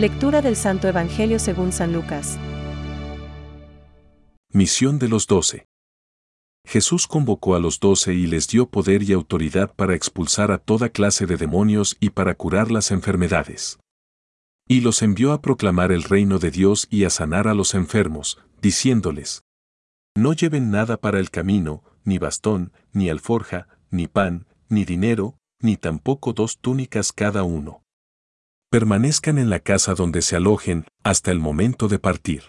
Lectura del Santo Evangelio según San Lucas. Misión de los doce. Jesús convocó a los doce y les dio poder y autoridad para expulsar a toda clase de demonios y para curar las enfermedades. Y los envió a proclamar el reino de Dios y a sanar a los enfermos, diciéndoles, No lleven nada para el camino, ni bastón, ni alforja, ni pan, ni dinero, ni tampoco dos túnicas cada uno. Permanezcan en la casa donde se alojen hasta el momento de partir.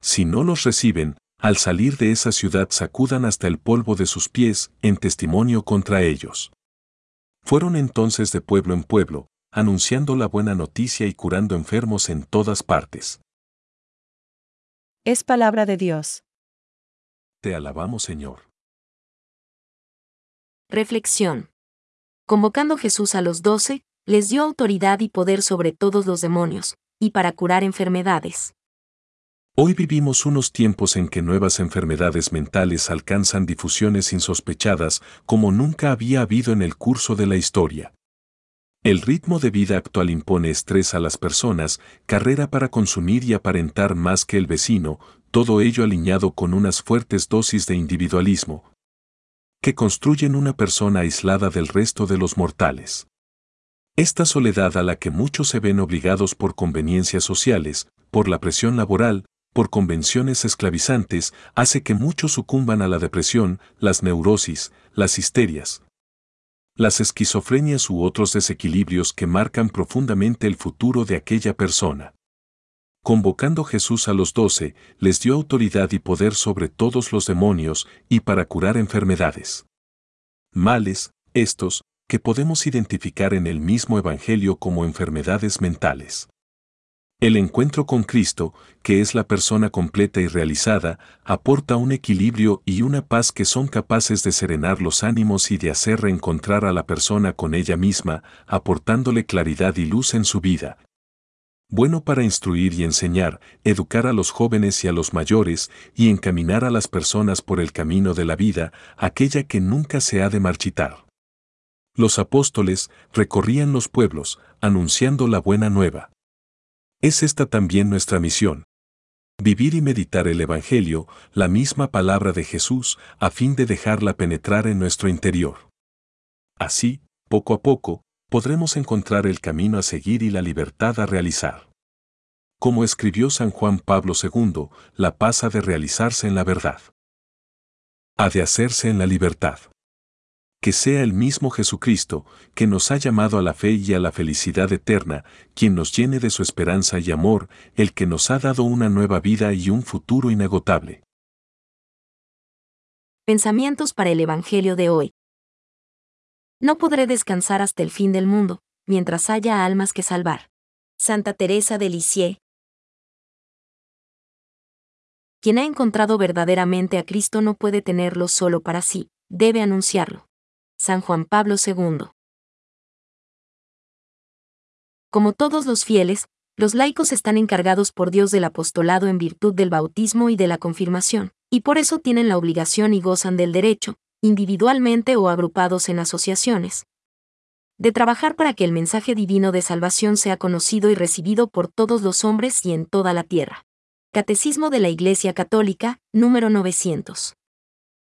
Si no los reciben, al salir de esa ciudad sacudan hasta el polvo de sus pies en testimonio contra ellos. Fueron entonces de pueblo en pueblo, anunciando la buena noticia y curando enfermos en todas partes. Es palabra de Dios. Te alabamos Señor. Reflexión. Convocando Jesús a los doce, les dio autoridad y poder sobre todos los demonios, y para curar enfermedades. Hoy vivimos unos tiempos en que nuevas enfermedades mentales alcanzan difusiones insospechadas como nunca había habido en el curso de la historia. El ritmo de vida actual impone estrés a las personas, carrera para consumir y aparentar más que el vecino, todo ello alineado con unas fuertes dosis de individualismo, que construyen una persona aislada del resto de los mortales. Esta soledad a la que muchos se ven obligados por conveniencias sociales, por la presión laboral, por convenciones esclavizantes, hace que muchos sucumban a la depresión, las neurosis, las histerias, las esquizofrenias u otros desequilibrios que marcan profundamente el futuro de aquella persona. Convocando Jesús a los doce, les dio autoridad y poder sobre todos los demonios y para curar enfermedades. Males, estos, que podemos identificar en el mismo Evangelio como enfermedades mentales. El encuentro con Cristo, que es la persona completa y realizada, aporta un equilibrio y una paz que son capaces de serenar los ánimos y de hacer reencontrar a la persona con ella misma, aportándole claridad y luz en su vida. Bueno para instruir y enseñar, educar a los jóvenes y a los mayores, y encaminar a las personas por el camino de la vida, aquella que nunca se ha de marchitar. Los apóstoles recorrían los pueblos, anunciando la buena nueva. Es esta también nuestra misión. Vivir y meditar el Evangelio, la misma palabra de Jesús, a fin de dejarla penetrar en nuestro interior. Así, poco a poco, podremos encontrar el camino a seguir y la libertad a realizar. Como escribió San Juan Pablo II, la paz ha de realizarse en la verdad. Ha de hacerse en la libertad que sea el mismo Jesucristo, que nos ha llamado a la fe y a la felicidad eterna, quien nos llene de su esperanza y amor, el que nos ha dado una nueva vida y un futuro inagotable. Pensamientos para el Evangelio de hoy. No podré descansar hasta el fin del mundo, mientras haya almas que salvar. Santa Teresa de Lisieux. Quien ha encontrado verdaderamente a Cristo no puede tenerlo solo para sí, debe anunciarlo. San Juan Pablo II. Como todos los fieles, los laicos están encargados por Dios del apostolado en virtud del bautismo y de la confirmación, y por eso tienen la obligación y gozan del derecho, individualmente o agrupados en asociaciones, de trabajar para que el mensaje divino de salvación sea conocido y recibido por todos los hombres y en toda la tierra. Catecismo de la Iglesia Católica, número 900.